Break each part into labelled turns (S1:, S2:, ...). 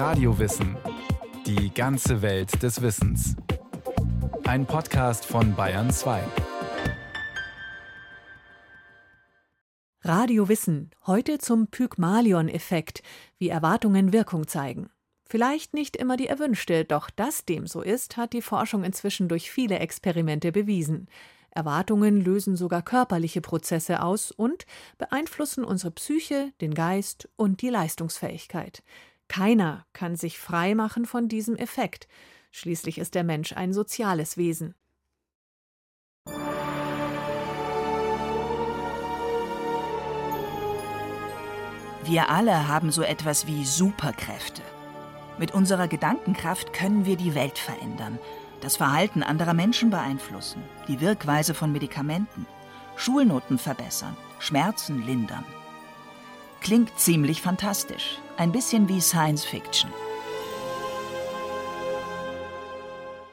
S1: Radiowissen. Die ganze Welt des Wissens. Ein Podcast von Bayern 2.
S2: Radio Wissen. Heute zum Pygmalion-Effekt, wie Erwartungen Wirkung zeigen. Vielleicht nicht immer die erwünschte, doch dass dem so ist, hat die Forschung inzwischen durch viele Experimente bewiesen. Erwartungen lösen sogar körperliche Prozesse aus und beeinflussen unsere Psyche, den Geist und die Leistungsfähigkeit. Keiner kann sich frei machen von diesem Effekt. Schließlich ist der Mensch ein soziales Wesen.
S3: Wir alle haben so etwas wie Superkräfte. Mit unserer Gedankenkraft können wir die Welt verändern, das Verhalten anderer Menschen beeinflussen, die Wirkweise von Medikamenten, Schulnoten verbessern, Schmerzen lindern. Klingt ziemlich fantastisch, ein bisschen wie Science Fiction.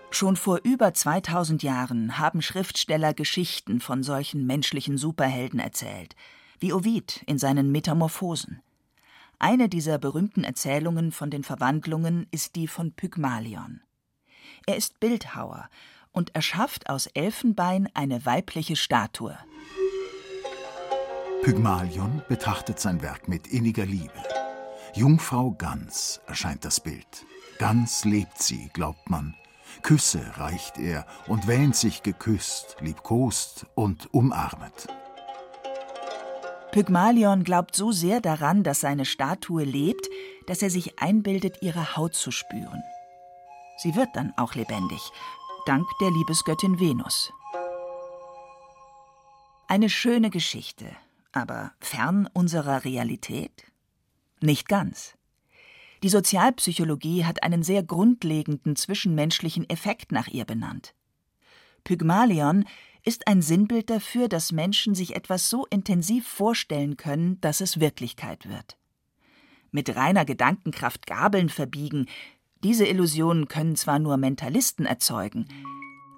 S3: Schon vor über 2000 Jahren haben Schriftsteller Geschichten von solchen menschlichen Superhelden erzählt, wie Ovid in seinen Metamorphosen. Eine dieser berühmten Erzählungen von den Verwandlungen ist die von Pygmalion. Er ist Bildhauer und erschafft aus Elfenbein eine weibliche Statue.
S4: Pygmalion betrachtet sein Werk mit inniger Liebe. Jungfrau Ganz erscheint das Bild. Ganz lebt sie, glaubt man. Küsse reicht er und wähnt sich geküsst, liebkost und umarmet.
S3: Pygmalion glaubt so sehr daran, dass seine Statue lebt, dass er sich einbildet, ihre Haut zu spüren. Sie wird dann auch lebendig, dank der Liebesgöttin Venus. Eine schöne Geschichte, aber fern unserer Realität? Nicht ganz. Die Sozialpsychologie hat einen sehr grundlegenden zwischenmenschlichen Effekt nach ihr benannt. Pygmalion ist ein Sinnbild dafür, dass Menschen sich etwas so intensiv vorstellen können, dass es Wirklichkeit wird. Mit reiner Gedankenkraft Gabeln verbiegen, diese Illusionen können zwar nur Mentalisten erzeugen,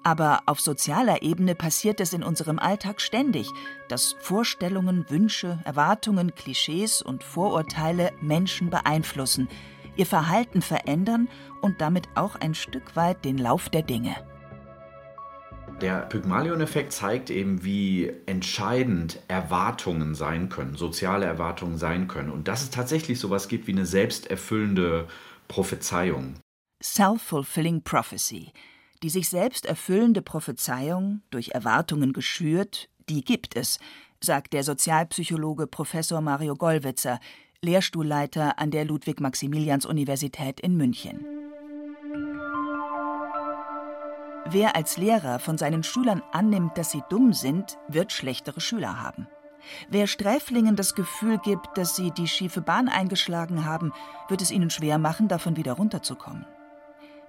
S3: aber auf sozialer Ebene passiert es in unserem Alltag ständig, dass Vorstellungen, Wünsche, Erwartungen, Klischees und Vorurteile Menschen beeinflussen, ihr Verhalten verändern und damit auch ein Stück weit den Lauf der Dinge.
S5: Der Pygmalion-Effekt zeigt eben, wie entscheidend Erwartungen sein können, soziale Erwartungen sein können. Und dass es tatsächlich sowas gibt wie eine selbsterfüllende Prophezeiung.
S3: Self-fulfilling prophecy. Die sich selbst erfüllende Prophezeiung, durch Erwartungen geschürt, die gibt es, sagt der Sozialpsychologe Professor Mario Gollwitzer, Lehrstuhlleiter an der Ludwig-Maximilians-Universität in München. Wer als Lehrer von seinen Schülern annimmt, dass sie dumm sind, wird schlechtere Schüler haben. Wer Sträflingen das Gefühl gibt, dass sie die schiefe Bahn eingeschlagen haben, wird es ihnen schwer machen, davon wieder runterzukommen.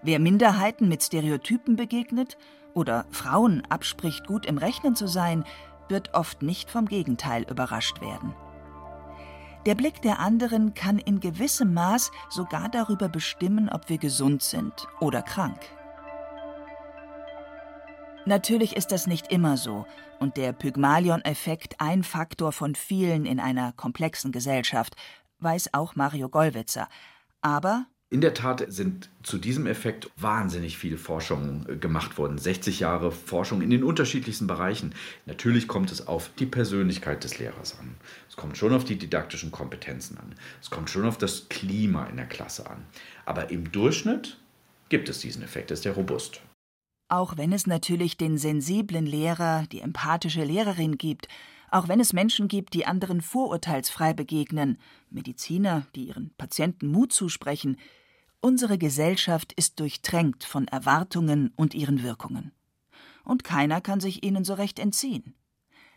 S3: Wer Minderheiten mit Stereotypen begegnet oder Frauen abspricht, gut im Rechnen zu sein, wird oft nicht vom Gegenteil überrascht werden. Der Blick der anderen kann in gewissem Maß sogar darüber bestimmen, ob wir gesund sind oder krank. Natürlich ist das nicht immer so und der Pygmalion-Effekt ein Faktor von vielen in einer komplexen Gesellschaft, weiß auch Mario Gollwitzer. Aber
S5: in der Tat sind zu diesem Effekt wahnsinnig viel Forschung äh, gemacht worden. 60 Jahre Forschung in den unterschiedlichsten Bereichen. Natürlich kommt es auf die Persönlichkeit des Lehrers an. Es kommt schon auf die didaktischen Kompetenzen an. Es kommt schon auf das Klima in der Klasse an. Aber im Durchschnitt gibt es diesen Effekt, ist der robust.
S3: Auch wenn es natürlich den sensiblen Lehrer, die empathische Lehrerin gibt, auch wenn es Menschen gibt, die anderen vorurteilsfrei begegnen, Mediziner, die ihren Patienten Mut zusprechen, unsere Gesellschaft ist durchtränkt von Erwartungen und ihren Wirkungen. Und keiner kann sich ihnen so recht entziehen.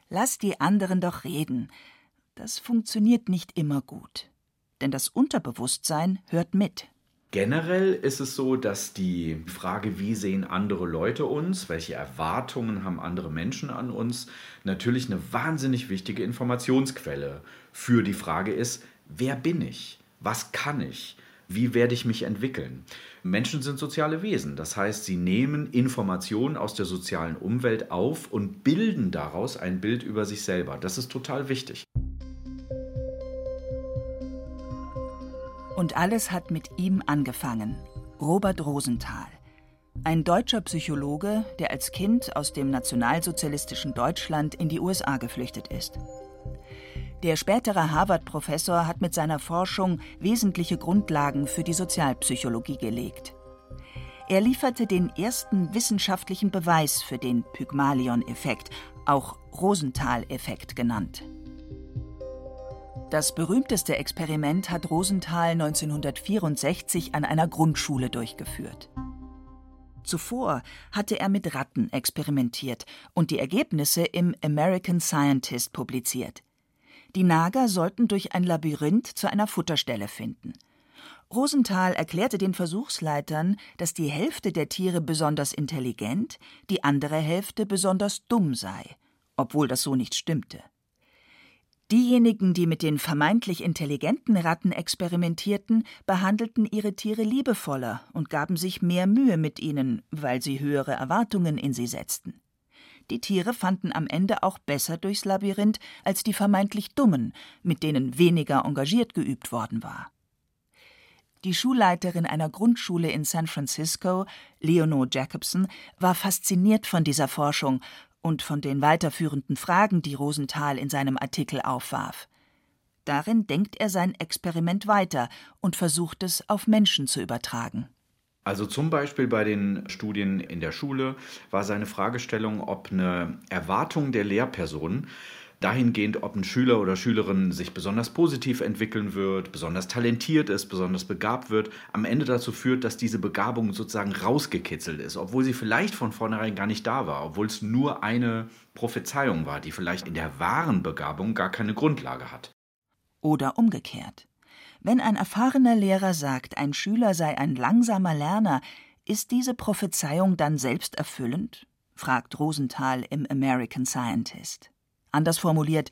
S3: Lass die anderen doch reden. Das funktioniert nicht immer gut. Denn das Unterbewusstsein hört mit.
S5: Generell ist es so, dass die Frage, wie sehen andere Leute uns, welche Erwartungen haben andere Menschen an uns, natürlich eine wahnsinnig wichtige Informationsquelle für die Frage ist, wer bin ich? Was kann ich? Wie werde ich mich entwickeln? Menschen sind soziale Wesen, das heißt, sie nehmen Informationen aus der sozialen Umwelt auf und bilden daraus ein Bild über sich selber. Das ist total wichtig.
S3: Und alles hat mit ihm angefangen. Robert Rosenthal. Ein deutscher Psychologe, der als Kind aus dem nationalsozialistischen Deutschland in die USA geflüchtet ist. Der spätere Harvard-Professor hat mit seiner Forschung wesentliche Grundlagen für die Sozialpsychologie gelegt. Er lieferte den ersten wissenschaftlichen Beweis für den Pygmalion-Effekt, auch Rosenthal-Effekt genannt. Das berühmteste Experiment hat Rosenthal 1964 an einer Grundschule durchgeführt. Zuvor hatte er mit Ratten experimentiert und die Ergebnisse im American Scientist publiziert. Die Nager sollten durch ein Labyrinth zu einer Futterstelle finden. Rosenthal erklärte den Versuchsleitern, dass die Hälfte der Tiere besonders intelligent, die andere Hälfte besonders dumm sei, obwohl das so nicht stimmte. Diejenigen, die mit den vermeintlich intelligenten Ratten experimentierten, behandelten ihre Tiere liebevoller und gaben sich mehr Mühe mit ihnen, weil sie höhere Erwartungen in sie setzten. Die Tiere fanden am Ende auch besser durchs Labyrinth als die vermeintlich Dummen, mit denen weniger engagiert geübt worden war. Die Schulleiterin einer Grundschule in San Francisco, Leonore Jacobson, war fasziniert von dieser Forschung und von den weiterführenden Fragen, die Rosenthal in seinem Artikel aufwarf. Darin denkt er sein Experiment weiter und versucht es auf Menschen zu übertragen.
S5: Also zum Beispiel bei den Studien in der Schule war seine Fragestellung, ob eine Erwartung der Lehrperson dahingehend, ob ein Schüler oder Schülerin sich besonders positiv entwickeln wird, besonders talentiert ist, besonders begabt wird, am Ende dazu führt, dass diese Begabung sozusagen rausgekitzelt ist, obwohl sie vielleicht von vornherein gar nicht da war, obwohl es nur eine Prophezeiung war, die vielleicht in der wahren Begabung gar keine Grundlage hat.
S3: Oder umgekehrt. Wenn ein erfahrener Lehrer sagt, ein Schüler sei ein langsamer Lerner, ist diese Prophezeiung dann selbsterfüllend? fragt Rosenthal im American Scientist. Anders formuliert,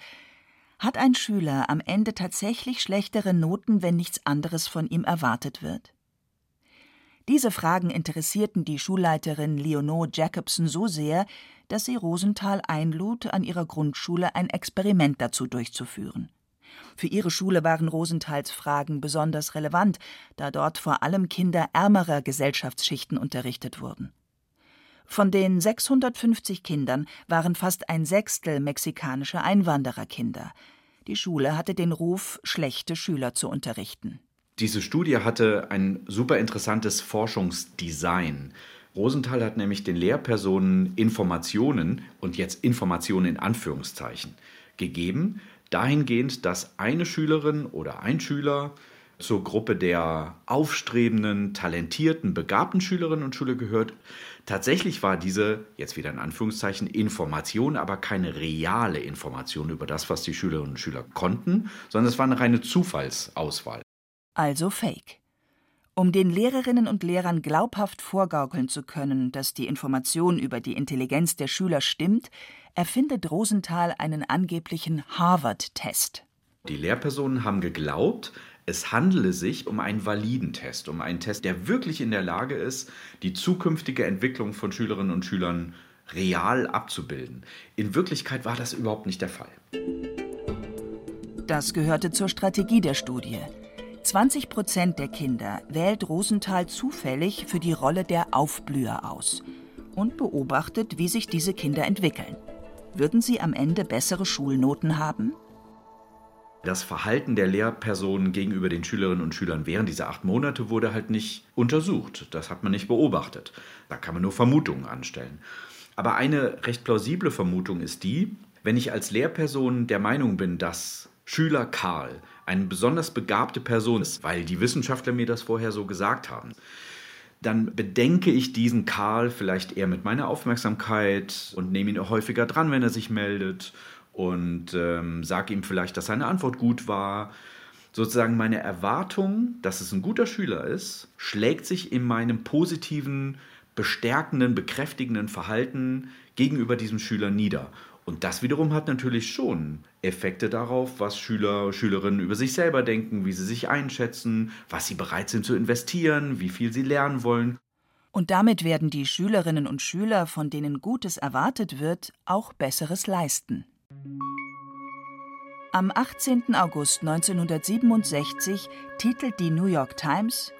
S3: hat ein Schüler am Ende tatsächlich schlechtere Noten, wenn nichts anderes von ihm erwartet wird? Diese Fragen interessierten die Schulleiterin Leonore Jacobson so sehr, dass sie Rosenthal einlud, an ihrer Grundschule ein Experiment dazu durchzuführen. Für ihre Schule waren Rosenthals Fragen besonders relevant, da dort vor allem Kinder ärmerer Gesellschaftsschichten unterrichtet wurden. Von den 650 Kindern waren fast ein Sechstel mexikanische Einwandererkinder. Die Schule hatte den Ruf, schlechte Schüler zu unterrichten.
S5: Diese Studie hatte ein super interessantes Forschungsdesign. Rosenthal hat nämlich den Lehrpersonen Informationen und jetzt Informationen in Anführungszeichen gegeben, dahingehend, dass eine Schülerin oder ein Schüler zur Gruppe der aufstrebenden, talentierten, begabten Schülerinnen und Schüler gehört. Tatsächlich war diese, jetzt wieder in Anführungszeichen, Information, aber keine reale Information über das, was die Schülerinnen und Schüler konnten, sondern es war eine reine Zufallsauswahl.
S3: Also Fake. Um den Lehrerinnen und Lehrern glaubhaft vorgaukeln zu können, dass die Information über die Intelligenz der Schüler stimmt, erfindet Rosenthal einen angeblichen Harvard-Test.
S5: Die Lehrpersonen haben geglaubt, es handele sich um einen validen Test, um einen Test, der wirklich in der Lage ist, die zukünftige Entwicklung von Schülerinnen und Schülern real abzubilden. In Wirklichkeit war das überhaupt nicht der Fall.
S3: Das gehörte zur Strategie der Studie. 20 Prozent der Kinder wählt Rosenthal zufällig für die Rolle der Aufblüher aus und beobachtet, wie sich diese Kinder entwickeln. Würden sie am Ende bessere Schulnoten haben?
S5: Das Verhalten der Lehrpersonen gegenüber den Schülerinnen und Schülern während dieser acht Monate wurde halt nicht untersucht. Das hat man nicht beobachtet. Da kann man nur Vermutungen anstellen. Aber eine recht plausible Vermutung ist die, wenn ich als Lehrperson der Meinung bin, dass Schüler Karl eine besonders begabte Person ist, weil die Wissenschaftler mir das vorher so gesagt haben, dann bedenke ich diesen Karl vielleicht eher mit meiner Aufmerksamkeit und nehme ihn häufiger dran, wenn er sich meldet und ähm, sage ihm vielleicht, dass seine Antwort gut war. Sozusagen meine Erwartung, dass es ein guter Schüler ist, schlägt sich in meinem positiven, bestärkenden, bekräftigenden Verhalten gegenüber diesem Schüler nieder. Und das wiederum hat natürlich schon Effekte darauf, was Schüler, Schülerinnen über sich selber denken, wie sie sich einschätzen, was sie bereit sind zu investieren, wie viel sie lernen wollen.
S3: Und damit werden die Schülerinnen und Schüler, von denen Gutes erwartet wird, auch Besseres leisten. Am 18. August 1967 titelt die New York Times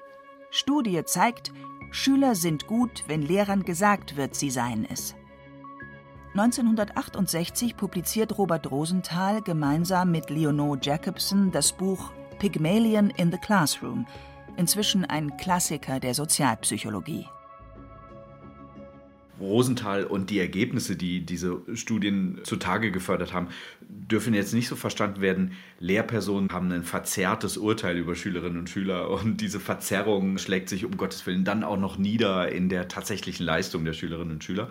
S3: Studie zeigt, Schüler sind gut, wenn Lehrern gesagt wird, sie seien es. 1968 publiziert Robert Rosenthal gemeinsam mit Leonore Jacobson das Buch Pygmalion in the Classroom, inzwischen ein Klassiker der Sozialpsychologie.
S5: Rosenthal und die Ergebnisse, die diese Studien zutage gefördert haben, dürfen jetzt nicht so verstanden werden, Lehrpersonen haben ein verzerrtes Urteil über Schülerinnen und Schüler und diese Verzerrung schlägt sich um Gottes Willen dann auch noch nieder in der tatsächlichen Leistung der Schülerinnen und Schüler.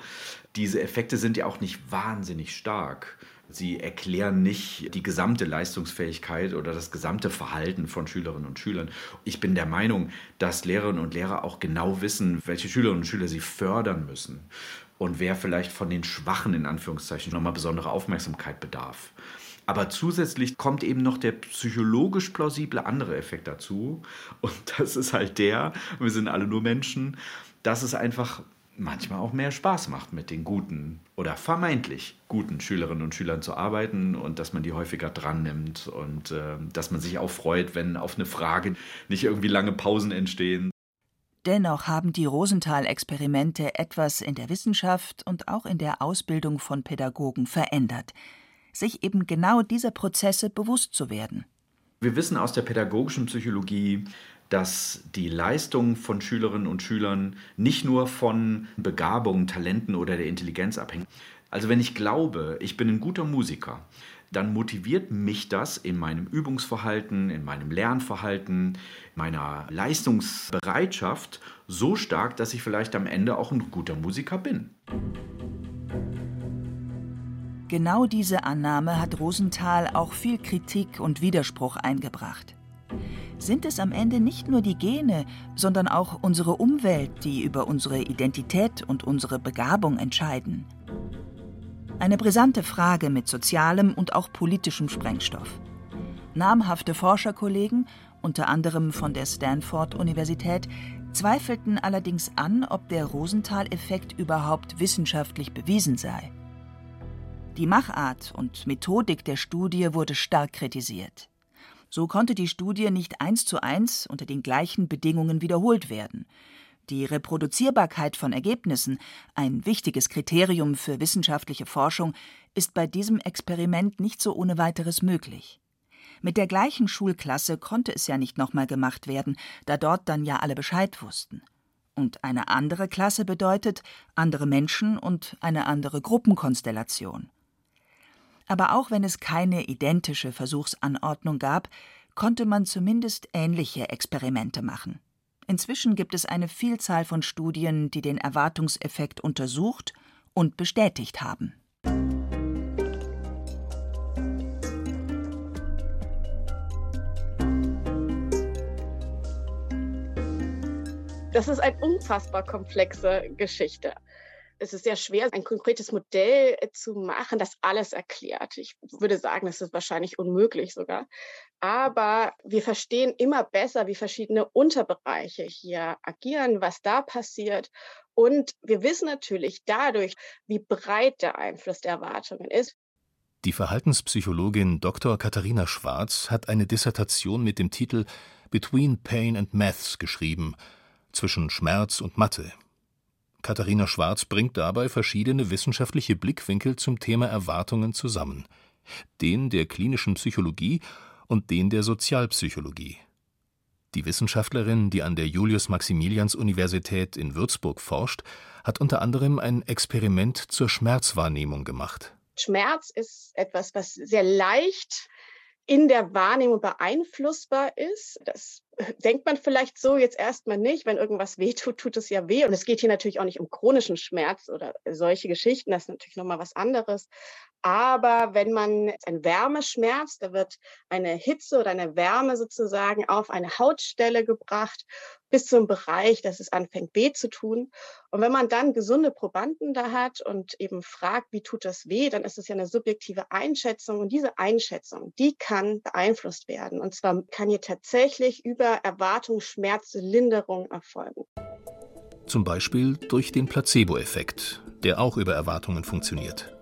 S5: Diese Effekte sind ja auch nicht wahnsinnig stark. Sie erklären nicht die gesamte Leistungsfähigkeit oder das gesamte Verhalten von Schülerinnen und Schülern. Ich bin der Meinung, dass Lehrerinnen und Lehrer auch genau wissen, welche Schülerinnen und Schüler sie fördern müssen und wer vielleicht von den Schwachen in Anführungszeichen nochmal besondere Aufmerksamkeit bedarf. Aber zusätzlich kommt eben noch der psychologisch plausible andere Effekt dazu. Und das ist halt der, wir sind alle nur Menschen, dass es einfach manchmal auch mehr Spaß macht, mit den guten oder vermeintlich guten Schülerinnen und Schülern zu arbeiten und dass man die häufiger dran nimmt und äh, dass man sich auch freut, wenn auf eine Frage nicht irgendwie lange Pausen entstehen.
S3: Dennoch haben die Rosenthal-Experimente etwas in der Wissenschaft und auch in der Ausbildung von Pädagogen verändert, sich eben genau dieser Prozesse bewusst zu werden.
S5: Wir wissen aus der pädagogischen Psychologie, dass die Leistung von Schülerinnen und Schülern nicht nur von Begabungen, Talenten oder der Intelligenz abhängt. Also wenn ich glaube, ich bin ein guter Musiker, dann motiviert mich das in meinem Übungsverhalten, in meinem Lernverhalten, meiner Leistungsbereitschaft so stark, dass ich vielleicht am Ende auch ein guter Musiker bin.
S3: Genau diese Annahme hat Rosenthal auch viel Kritik und Widerspruch eingebracht sind es am Ende nicht nur die Gene, sondern auch unsere Umwelt, die über unsere Identität und unsere Begabung entscheiden. Eine brisante Frage mit sozialem und auch politischem Sprengstoff. Namhafte Forscherkollegen, unter anderem von der Stanford-Universität, zweifelten allerdings an, ob der Rosenthal-Effekt überhaupt wissenschaftlich bewiesen sei. Die Machart und Methodik der Studie wurde stark kritisiert. So konnte die Studie nicht eins zu eins unter den gleichen Bedingungen wiederholt werden. Die Reproduzierbarkeit von Ergebnissen, ein wichtiges Kriterium für wissenschaftliche Forschung, ist bei diesem Experiment nicht so ohne weiteres möglich. Mit der gleichen Schulklasse konnte es ja nicht nochmal gemacht werden, da dort dann ja alle Bescheid wussten. Und eine andere Klasse bedeutet andere Menschen und eine andere Gruppenkonstellation. Aber auch wenn es keine identische Versuchsanordnung gab, konnte man zumindest ähnliche Experimente machen. Inzwischen gibt es eine Vielzahl von Studien, die den Erwartungseffekt untersucht und bestätigt haben.
S6: Das ist eine unfassbar komplexe Geschichte es ist sehr schwer, ein konkretes Modell äh, zu machen, das alles erklärt. Ich würde sagen, das ist wahrscheinlich unmöglich sogar. Aber wir verstehen immer besser, wie verschiedene Unterbereiche hier agieren, was da passiert. Und wir wissen natürlich dadurch, wie breit der Einfluss der Erwartungen ist.
S7: Die Verhaltenspsychologin Dr. Katharina Schwarz hat eine Dissertation mit dem Titel Between Pain and Maths geschrieben, zwischen Schmerz und Mathe, Katharina Schwarz bringt dabei verschiedene wissenschaftliche Blickwinkel zum Thema Erwartungen zusammen, den der klinischen Psychologie und den der Sozialpsychologie. Die Wissenschaftlerin, die an der Julius-Maximilians-Universität in Würzburg forscht, hat unter anderem ein Experiment zur Schmerzwahrnehmung gemacht.
S6: Schmerz ist etwas, was sehr leicht in der Wahrnehmung beeinflussbar ist. Das denkt man vielleicht so jetzt erstmal nicht. Wenn irgendwas wehtut, tut es ja weh. Und es geht hier natürlich auch nicht um chronischen Schmerz oder solche Geschichten. Das ist natürlich nochmal was anderes. Aber wenn man ein Wärmeschmerz, da wird eine Hitze oder eine Wärme sozusagen auf eine Hautstelle gebracht bis zum Bereich, dass es anfängt weh zu tun. Und wenn man dann gesunde Probanden da hat und eben fragt, wie tut das weh, dann ist es ja eine subjektive Einschätzung. Und diese Einschätzung, die kann beeinflusst werden. Und zwar kann hier tatsächlich über Erwartung Schmerzlinderung erfolgen.
S7: Zum Beispiel durch den Placebo-Effekt, der auch über Erwartungen funktioniert.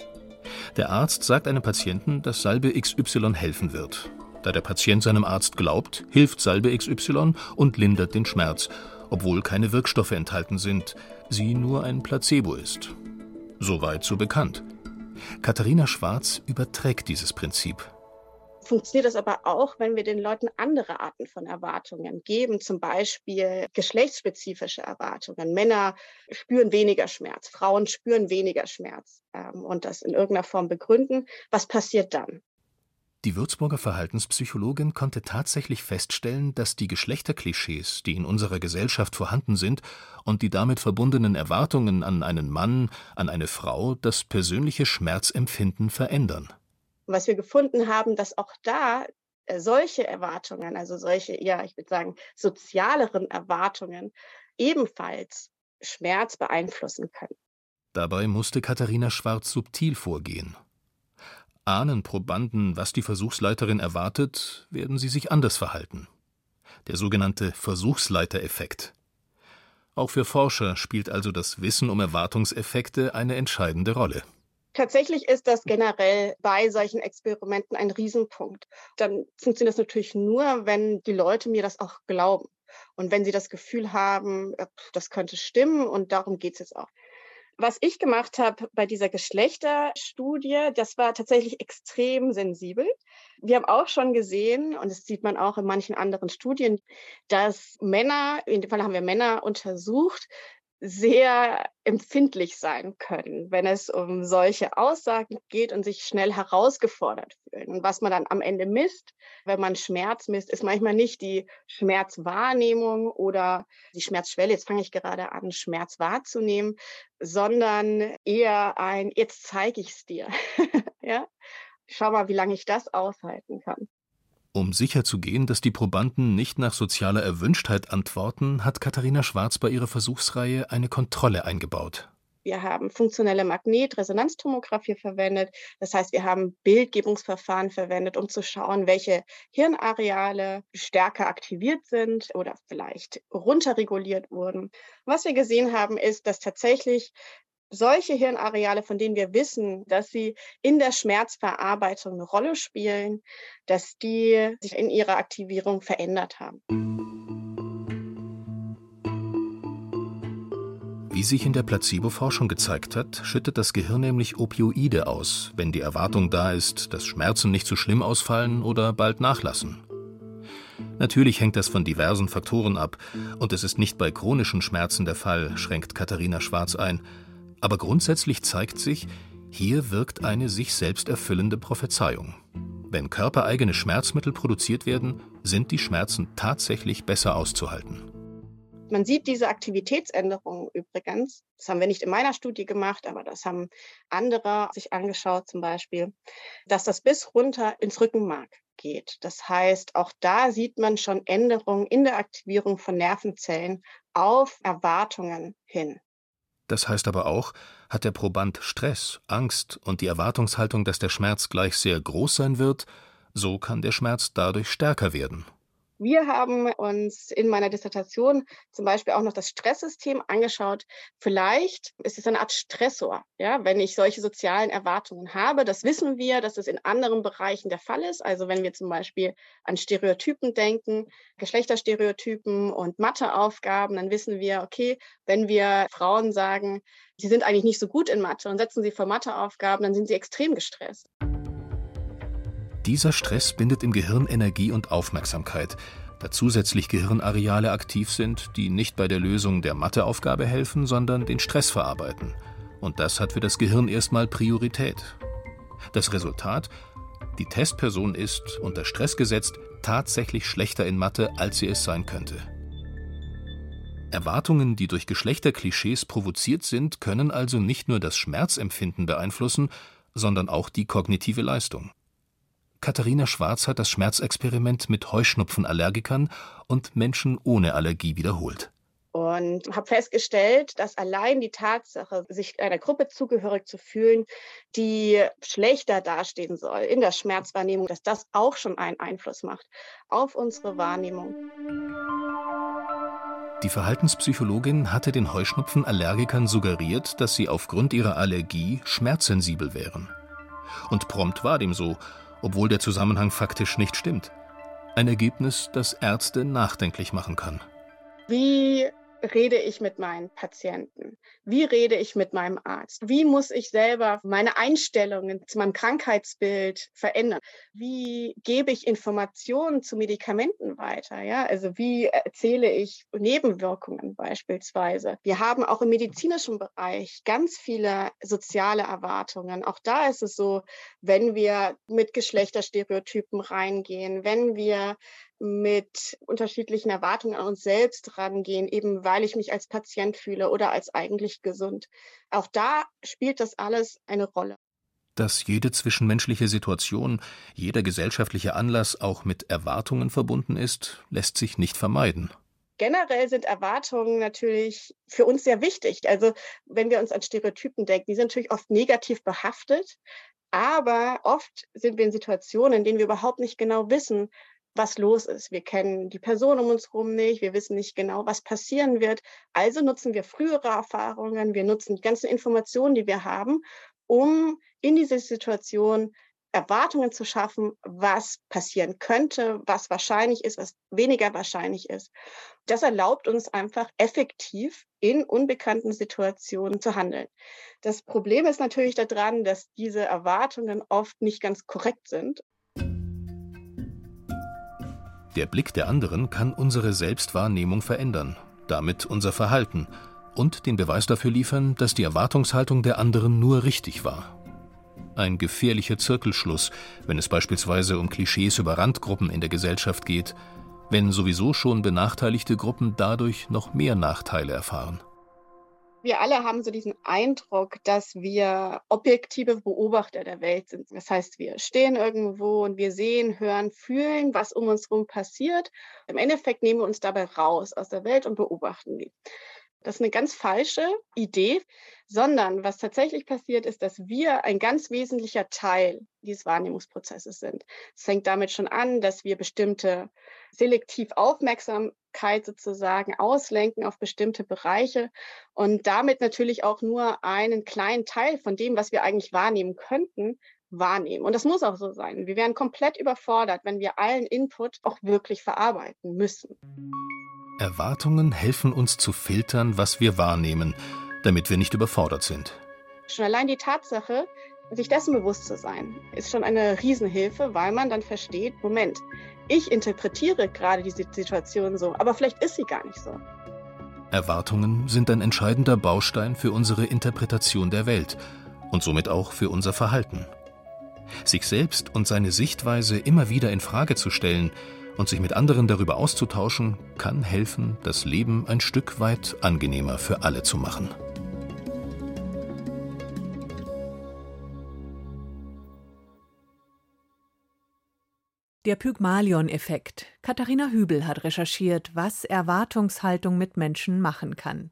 S7: Der Arzt sagt einem Patienten, dass Salbe XY helfen wird. Da der Patient seinem Arzt glaubt, hilft Salbe XY und lindert den Schmerz, obwohl keine Wirkstoffe enthalten sind, sie nur ein Placebo ist. Soweit so bekannt. Katharina Schwarz überträgt dieses Prinzip
S6: funktioniert das aber auch, wenn wir den Leuten andere Arten von Erwartungen geben, zum Beispiel geschlechtsspezifische Erwartungen. Männer spüren weniger Schmerz, Frauen spüren weniger Schmerz ähm, und das in irgendeiner Form begründen. Was passiert dann?
S7: Die Würzburger Verhaltenspsychologin konnte tatsächlich feststellen, dass die Geschlechterklischees, die in unserer Gesellschaft vorhanden sind, und die damit verbundenen Erwartungen an einen Mann, an eine Frau das persönliche Schmerzempfinden verändern.
S6: Und was wir gefunden haben, dass auch da äh, solche Erwartungen, also solche, ja, ich würde sagen, sozialeren Erwartungen ebenfalls Schmerz beeinflussen können.
S7: Dabei musste Katharina Schwarz subtil vorgehen. Ahnen Probanden, was die Versuchsleiterin erwartet, werden sie sich anders verhalten. Der sogenannte Versuchsleitereffekt. Auch für Forscher spielt also das Wissen um Erwartungseffekte eine entscheidende Rolle.
S6: Tatsächlich ist das generell bei solchen Experimenten ein Riesenpunkt. Dann funktioniert das natürlich nur, wenn die Leute mir das auch glauben. Und wenn sie das Gefühl haben, äh, das könnte stimmen und darum geht es jetzt auch. Was ich gemacht habe bei dieser Geschlechterstudie, das war tatsächlich extrem sensibel. Wir haben auch schon gesehen, und das sieht man auch in manchen anderen Studien, dass Männer, in dem Fall haben wir Männer untersucht, sehr empfindlich sein können, wenn es um solche Aussagen geht und sich schnell herausgefordert fühlen. Und was man dann am Ende misst, wenn man Schmerz misst, ist manchmal nicht die Schmerzwahrnehmung oder die Schmerzschwelle, jetzt fange ich gerade an, Schmerz wahrzunehmen, sondern eher ein, jetzt zeige ich es dir. ja? Schau mal, wie lange ich das aushalten kann.
S7: Um sicherzugehen, dass die Probanden nicht nach sozialer Erwünschtheit antworten, hat Katharina Schwarz bei ihrer Versuchsreihe eine Kontrolle eingebaut.
S6: Wir haben funktionelle Magnetresonanztomographie verwendet. Das heißt, wir haben Bildgebungsverfahren verwendet, um zu schauen, welche Hirnareale stärker aktiviert sind oder vielleicht runterreguliert wurden. Was wir gesehen haben, ist, dass tatsächlich solche Hirnareale, von denen wir wissen, dass sie in der Schmerzverarbeitung eine Rolle spielen, dass die sich in ihrer Aktivierung verändert haben.
S7: Wie sich in der Placebo-Forschung gezeigt hat, schüttet das Gehirn nämlich Opioide aus, wenn die Erwartung da ist, dass Schmerzen nicht so schlimm ausfallen oder bald nachlassen. Natürlich hängt das von diversen Faktoren ab, und es ist nicht bei chronischen Schmerzen der Fall, schränkt Katharina Schwarz ein, aber grundsätzlich zeigt sich, hier wirkt eine sich selbst erfüllende Prophezeiung. Wenn körpereigene Schmerzmittel produziert werden, sind die Schmerzen tatsächlich besser auszuhalten.
S6: Man sieht diese Aktivitätsänderungen übrigens. Das haben wir nicht in meiner Studie gemacht, aber das haben andere sich angeschaut zum Beispiel, dass das bis runter ins Rückenmark geht. Das heißt, auch da sieht man schon Änderungen in der Aktivierung von Nervenzellen auf Erwartungen hin.
S7: Das heißt aber auch, hat der Proband Stress, Angst und die Erwartungshaltung, dass der Schmerz gleich sehr groß sein wird, so kann der Schmerz dadurch stärker werden.
S6: Wir haben uns in meiner Dissertation zum Beispiel auch noch das Stresssystem angeschaut. Vielleicht ist es eine Art Stressor, ja, wenn ich solche sozialen Erwartungen habe. Das wissen wir, dass es in anderen Bereichen der Fall ist. Also wenn wir zum Beispiel an Stereotypen denken, Geschlechterstereotypen und Matheaufgaben, dann wissen wir, okay, wenn wir Frauen sagen, sie sind eigentlich nicht so gut in Mathe und setzen sie vor Matheaufgaben, dann sind sie extrem gestresst.
S7: Dieser Stress bindet im Gehirn Energie und Aufmerksamkeit, da zusätzlich Gehirnareale aktiv sind, die nicht bei der Lösung der Matheaufgabe helfen, sondern den Stress verarbeiten. Und das hat für das Gehirn erstmal Priorität. Das Resultat? Die Testperson ist, unter Stress gesetzt, tatsächlich schlechter in Mathe, als sie es sein könnte. Erwartungen, die durch Geschlechterklischees provoziert sind, können also nicht nur das Schmerzempfinden beeinflussen, sondern auch die kognitive Leistung. Katharina Schwarz hat das Schmerzexperiment mit Heuschnupfenallergikern und Menschen ohne Allergie wiederholt.
S6: Und habe festgestellt, dass allein die Tatsache, sich einer Gruppe zugehörig zu fühlen, die schlechter dastehen soll in der Schmerzwahrnehmung, dass das auch schon einen Einfluss macht auf unsere Wahrnehmung.
S7: Die Verhaltenspsychologin hatte den Heuschnupfenallergikern suggeriert, dass sie aufgrund ihrer Allergie schmerzsensibel wären. Und prompt war dem so, obwohl der Zusammenhang faktisch nicht stimmt. Ein Ergebnis, das Ärzte nachdenklich machen kann.
S6: Wie rede ich mit meinen Patienten? Wie rede ich mit meinem Arzt? Wie muss ich selber meine Einstellungen zu meinem Krankheitsbild verändern? Wie gebe ich Informationen zu Medikamenten weiter? Ja, also wie erzähle ich Nebenwirkungen beispielsweise? Wir haben auch im medizinischen Bereich ganz viele soziale Erwartungen. Auch da ist es so, wenn wir mit Geschlechterstereotypen reingehen, wenn wir mit unterschiedlichen Erwartungen an uns selbst rangehen, eben weil ich mich als Patient fühle oder als eigentlich gesund. Auch da spielt das alles eine Rolle.
S7: Dass jede zwischenmenschliche Situation, jeder gesellschaftliche Anlass auch mit Erwartungen verbunden ist, lässt sich nicht vermeiden.
S6: Generell sind Erwartungen natürlich für uns sehr wichtig. Also wenn wir uns an Stereotypen denken, die sind natürlich oft negativ behaftet. Aber oft sind wir in Situationen, in denen wir überhaupt nicht genau wissen, was los ist. Wir kennen die Person um uns herum nicht, wir wissen nicht genau, was passieren wird. Also nutzen wir frühere Erfahrungen, wir nutzen die ganzen Informationen, die wir haben, um in diese Situation Erwartungen zu schaffen, was passieren könnte, was wahrscheinlich ist, was weniger wahrscheinlich ist. Das erlaubt uns einfach effektiv in unbekannten Situationen zu handeln. Das Problem ist natürlich daran, dass diese Erwartungen oft nicht ganz korrekt sind
S7: der Blick der anderen kann unsere Selbstwahrnehmung verändern, damit unser Verhalten und den Beweis dafür liefern, dass die Erwartungshaltung der anderen nur richtig war. Ein gefährlicher Zirkelschluss, wenn es beispielsweise um Klischees über Randgruppen in der Gesellschaft geht, wenn sowieso schon benachteiligte Gruppen dadurch noch mehr Nachteile erfahren.
S6: Wir alle haben so diesen Eindruck, dass wir objektive Beobachter der Welt sind. Das heißt, wir stehen irgendwo und wir sehen, hören, fühlen, was um uns herum passiert. Im Endeffekt nehmen wir uns dabei raus aus der Welt und beobachten die. Das ist eine ganz falsche Idee, sondern was tatsächlich passiert ist, dass wir ein ganz wesentlicher Teil dieses Wahrnehmungsprozesses sind. Es fängt damit schon an, dass wir bestimmte selektiv Aufmerksamkeit sozusagen auslenken auf bestimmte Bereiche und damit natürlich auch nur einen kleinen Teil von dem, was wir eigentlich wahrnehmen könnten, wahrnehmen. Und das muss auch so sein. Wir wären komplett überfordert, wenn wir allen Input auch wirklich verarbeiten müssen.
S7: Erwartungen helfen uns zu filtern, was wir wahrnehmen, damit wir nicht überfordert sind.
S6: Schon allein die Tatsache, sich dessen bewusst zu sein, ist schon eine Riesenhilfe, weil man dann versteht, Moment, ich interpretiere gerade diese Situation so, aber vielleicht ist sie gar nicht so.
S7: Erwartungen sind ein entscheidender Baustein für unsere Interpretation der Welt und somit auch für unser Verhalten. Sich selbst und seine Sichtweise immer wieder in Frage zu stellen, und sich mit anderen darüber auszutauschen, kann helfen, das Leben ein Stück weit angenehmer für alle zu machen.
S2: Der Pygmalion-Effekt. Katharina Hübel hat recherchiert, was Erwartungshaltung mit Menschen machen kann.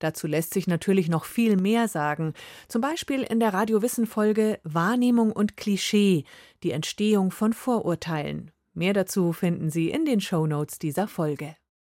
S2: Dazu lässt sich natürlich noch viel mehr sagen, zum Beispiel in der Radiowissen-Folge Wahrnehmung und Klischee, die Entstehung von Vorurteilen. Mehr dazu finden Sie in den Shownotes dieser Folge.